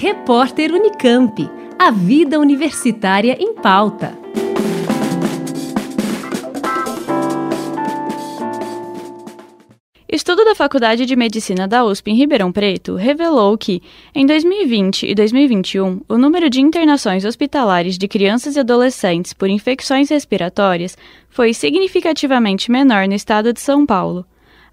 Repórter Unicamp. A vida universitária em pauta. Estudo da Faculdade de Medicina da USP em Ribeirão Preto revelou que, em 2020 e 2021, o número de internações hospitalares de crianças e adolescentes por infecções respiratórias foi significativamente menor no estado de São Paulo.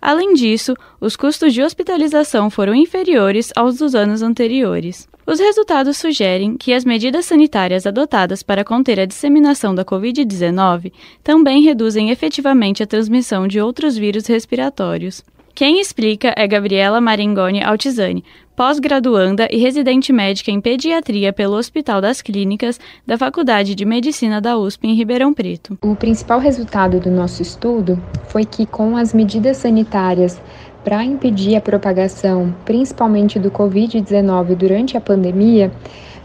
Além disso, os custos de hospitalização foram inferiores aos dos anos anteriores. Os resultados sugerem que as medidas sanitárias adotadas para conter a disseminação da Covid-19 também reduzem efetivamente a transmissão de outros vírus respiratórios. Quem explica é Gabriela Maringoni Altizani, pós-graduanda e residente médica em pediatria pelo Hospital das Clínicas da Faculdade de Medicina da USP em Ribeirão Preto. O principal resultado do nosso estudo foi que, com as medidas sanitárias para impedir a propagação, principalmente do Covid-19 durante a pandemia,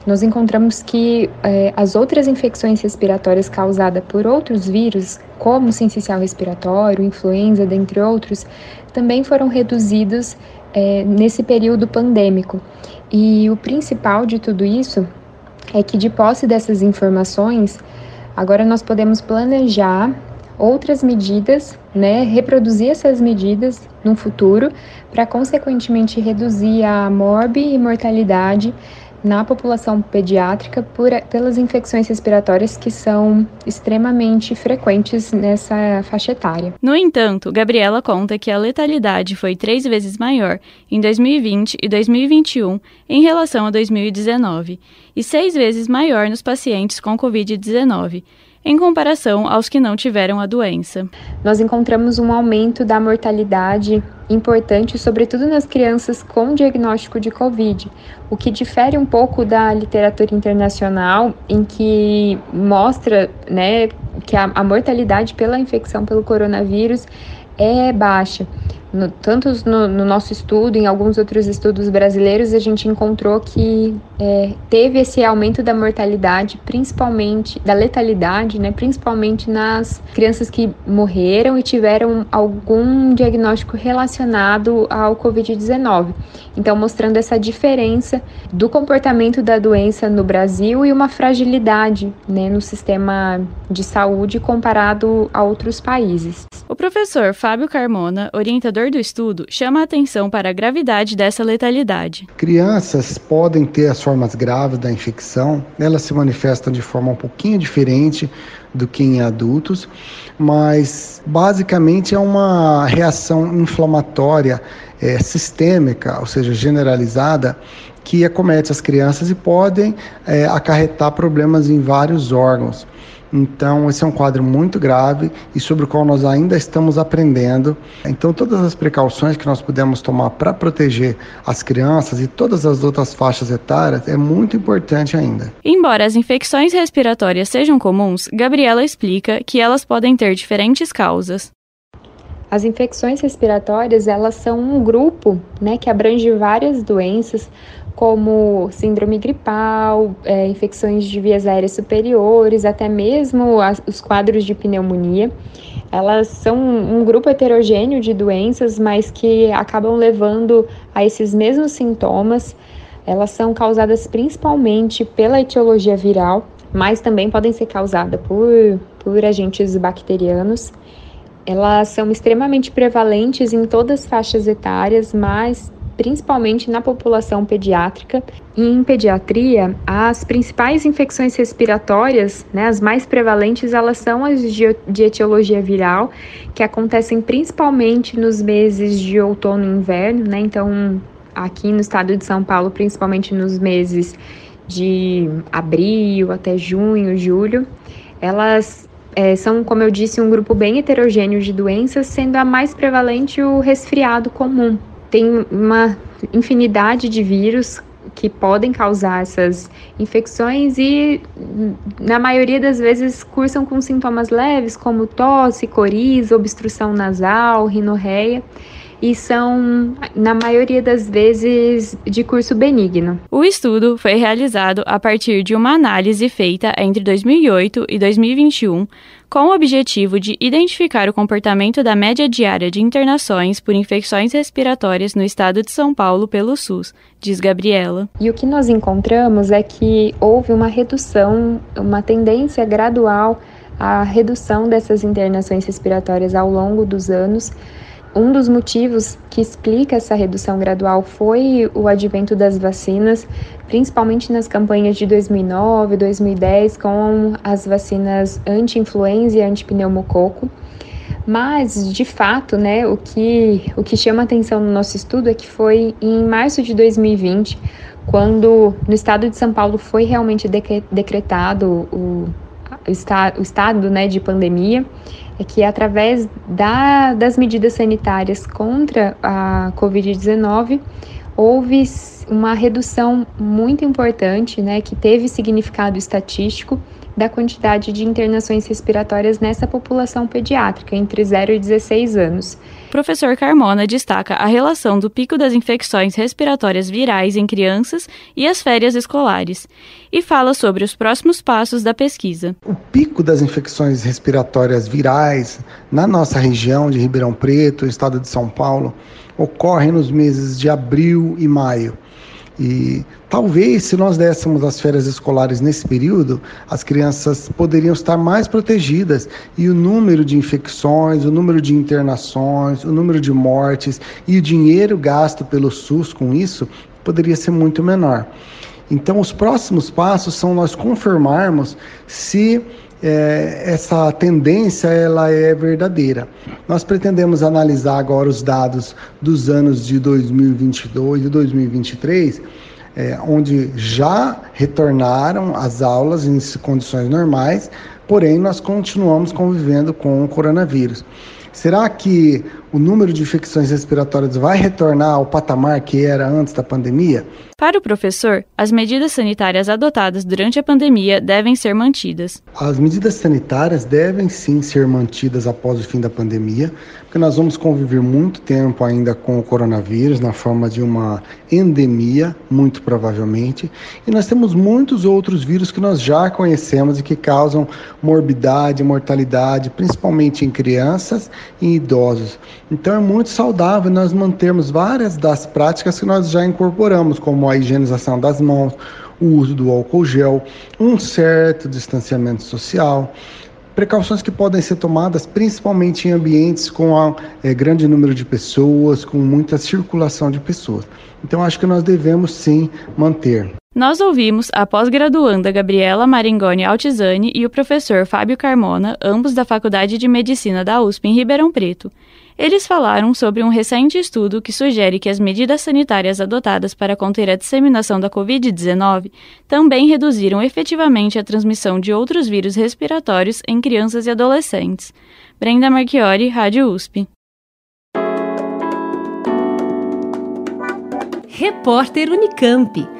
nós encontramos que eh, as outras infecções respiratórias causadas por outros vírus, como sincicial respiratório, influenza, dentre outros, também foram reduzidos eh, nesse período pandêmico. E o principal de tudo isso é que, de posse dessas informações, agora nós podemos planejar outras medidas, né, reproduzir essas medidas no futuro, para consequentemente reduzir a morbi e mortalidade na população pediátrica por, pelas infecções respiratórias que são extremamente frequentes nessa faixa etária. No entanto, Gabriela conta que a letalidade foi três vezes maior em 2020 e 2021 em relação a 2019 e seis vezes maior nos pacientes com Covid-19 em comparação aos que não tiveram a doença. Nós encontramos um aumento da mortalidade importante, sobretudo nas crianças com diagnóstico de Covid, o que difere um pouco da literatura internacional, em que mostra né, que a, a mortalidade pela infecção pelo coronavírus é baixa. No, tanto no, no, nosso estudo, em alguns outros estudos brasileiros, a gente encontrou que é, teve esse aumento da mortalidade, principalmente da letalidade, né, principalmente nas crianças que morreram e tiveram algum diagnóstico relacionado ao Covid-19. Então, mostrando essa diferença do comportamento da doença no Brasil e uma fragilidade né, no sistema de saúde comparado a outros países. O professor Fábio Carmona, orientador do estudo, chama a atenção para a gravidade dessa letalidade. Crianças podem ter as formas graves da infecção, elas se manifestam de forma um pouquinho diferente do que em adultos, mas basicamente é uma reação inflamatória é, sistêmica, ou seja, generalizada, que acomete as crianças e podem é, acarretar problemas em vários órgãos. Então, esse é um quadro muito grave e sobre o qual nós ainda estamos aprendendo. Então, todas as precauções que nós pudemos tomar para proteger as crianças e todas as outras faixas etárias é muito importante ainda. Embora as infecções respiratórias sejam comuns, Gabriela explica que elas podem ter diferentes causas. As infecções respiratórias, elas são um grupo, né, que abrange várias doenças, como síndrome gripal, é, infecções de vias aéreas superiores, até mesmo as, os quadros de pneumonia. Elas são um grupo heterogêneo de doenças, mas que acabam levando a esses mesmos sintomas. Elas são causadas principalmente pela etiologia viral, mas também podem ser causadas por, por agentes bacterianos. Elas são extremamente prevalentes em todas as faixas etárias, mas principalmente na população pediátrica. Em pediatria, as principais infecções respiratórias, né, as mais prevalentes, elas são as de etiologia viral, que acontecem principalmente nos meses de outono e inverno, né? Então, aqui no estado de São Paulo, principalmente nos meses de abril até junho, julho, elas é, são, como eu disse, um grupo bem heterogêneo de doenças, sendo a mais prevalente o resfriado comum, tem uma infinidade de vírus que podem causar essas infecções e, na maioria das vezes, cursam com sintomas leves, como tosse, coriza, obstrução nasal, rinorreia. E são, na maioria das vezes, de curso benigno. O estudo foi realizado a partir de uma análise feita entre 2008 e 2021 com o objetivo de identificar o comportamento da média diária de internações por infecções respiratórias no estado de São Paulo pelo SUS, diz Gabriela. E o que nós encontramos é que houve uma redução, uma tendência gradual à redução dessas internações respiratórias ao longo dos anos um dos motivos que explica essa redução gradual foi o advento das vacinas, principalmente nas campanhas de 2009, 2010, com as vacinas anti-influenza e anti-pneumococo. Mas, de fato, né, o que, o que chama atenção no nosso estudo é que foi em março de 2020, quando no estado de São Paulo foi realmente decretado o, o estado né, de pandemia, é que através da, das medidas sanitárias contra a Covid-19 houve uma redução muito importante, né, que teve significado estatístico da quantidade de internações respiratórias nessa população pediátrica entre 0 e 16 anos. O professor Carmona destaca a relação do pico das infecções respiratórias virais em crianças e as férias escolares e fala sobre os próximos passos da pesquisa. O pico das infecções respiratórias virais na nossa região de Ribeirão Preto, estado de São Paulo, ocorre nos meses de abril e maio. E talvez, se nós dessemos as férias escolares nesse período, as crianças poderiam estar mais protegidas e o número de infecções, o número de internações, o número de mortes e o dinheiro gasto pelo SUS com isso poderia ser muito menor. Então, os próximos passos são nós confirmarmos se é, essa tendência ela é verdadeira. Nós pretendemos analisar agora os dados dos anos de 2022 e 2023, é, onde já retornaram as aulas em condições normais, porém nós continuamos convivendo com o coronavírus. Será que o número de infecções respiratórias vai retornar ao patamar que era antes da pandemia? Para o professor, as medidas sanitárias adotadas durante a pandemia devem ser mantidas. As medidas sanitárias devem sim ser mantidas após o fim da pandemia, porque nós vamos conviver muito tempo ainda com o coronavírus na forma de uma endemia, muito provavelmente, e nós temos muitos outros vírus que nós já conhecemos e que causam morbidade, mortalidade, principalmente em crianças e idosos. Então é muito saudável nós mantermos várias das práticas que nós já incorporamos, como a higienização das mãos, o uso do álcool gel, um certo distanciamento social, precauções que podem ser tomadas principalmente em ambientes com um é, grande número de pessoas, com muita circulação de pessoas. Então acho que nós devemos sim manter. Nós ouvimos a pós-graduanda Gabriela Maringoni Altizani e o professor Fábio Carmona, ambos da Faculdade de Medicina da USP em Ribeirão Preto. Eles falaram sobre um recente estudo que sugere que as medidas sanitárias adotadas para conter a disseminação da Covid-19 também reduziram efetivamente a transmissão de outros vírus respiratórios em crianças e adolescentes. Brenda Marchiori, Rádio USP. Repórter Unicamp.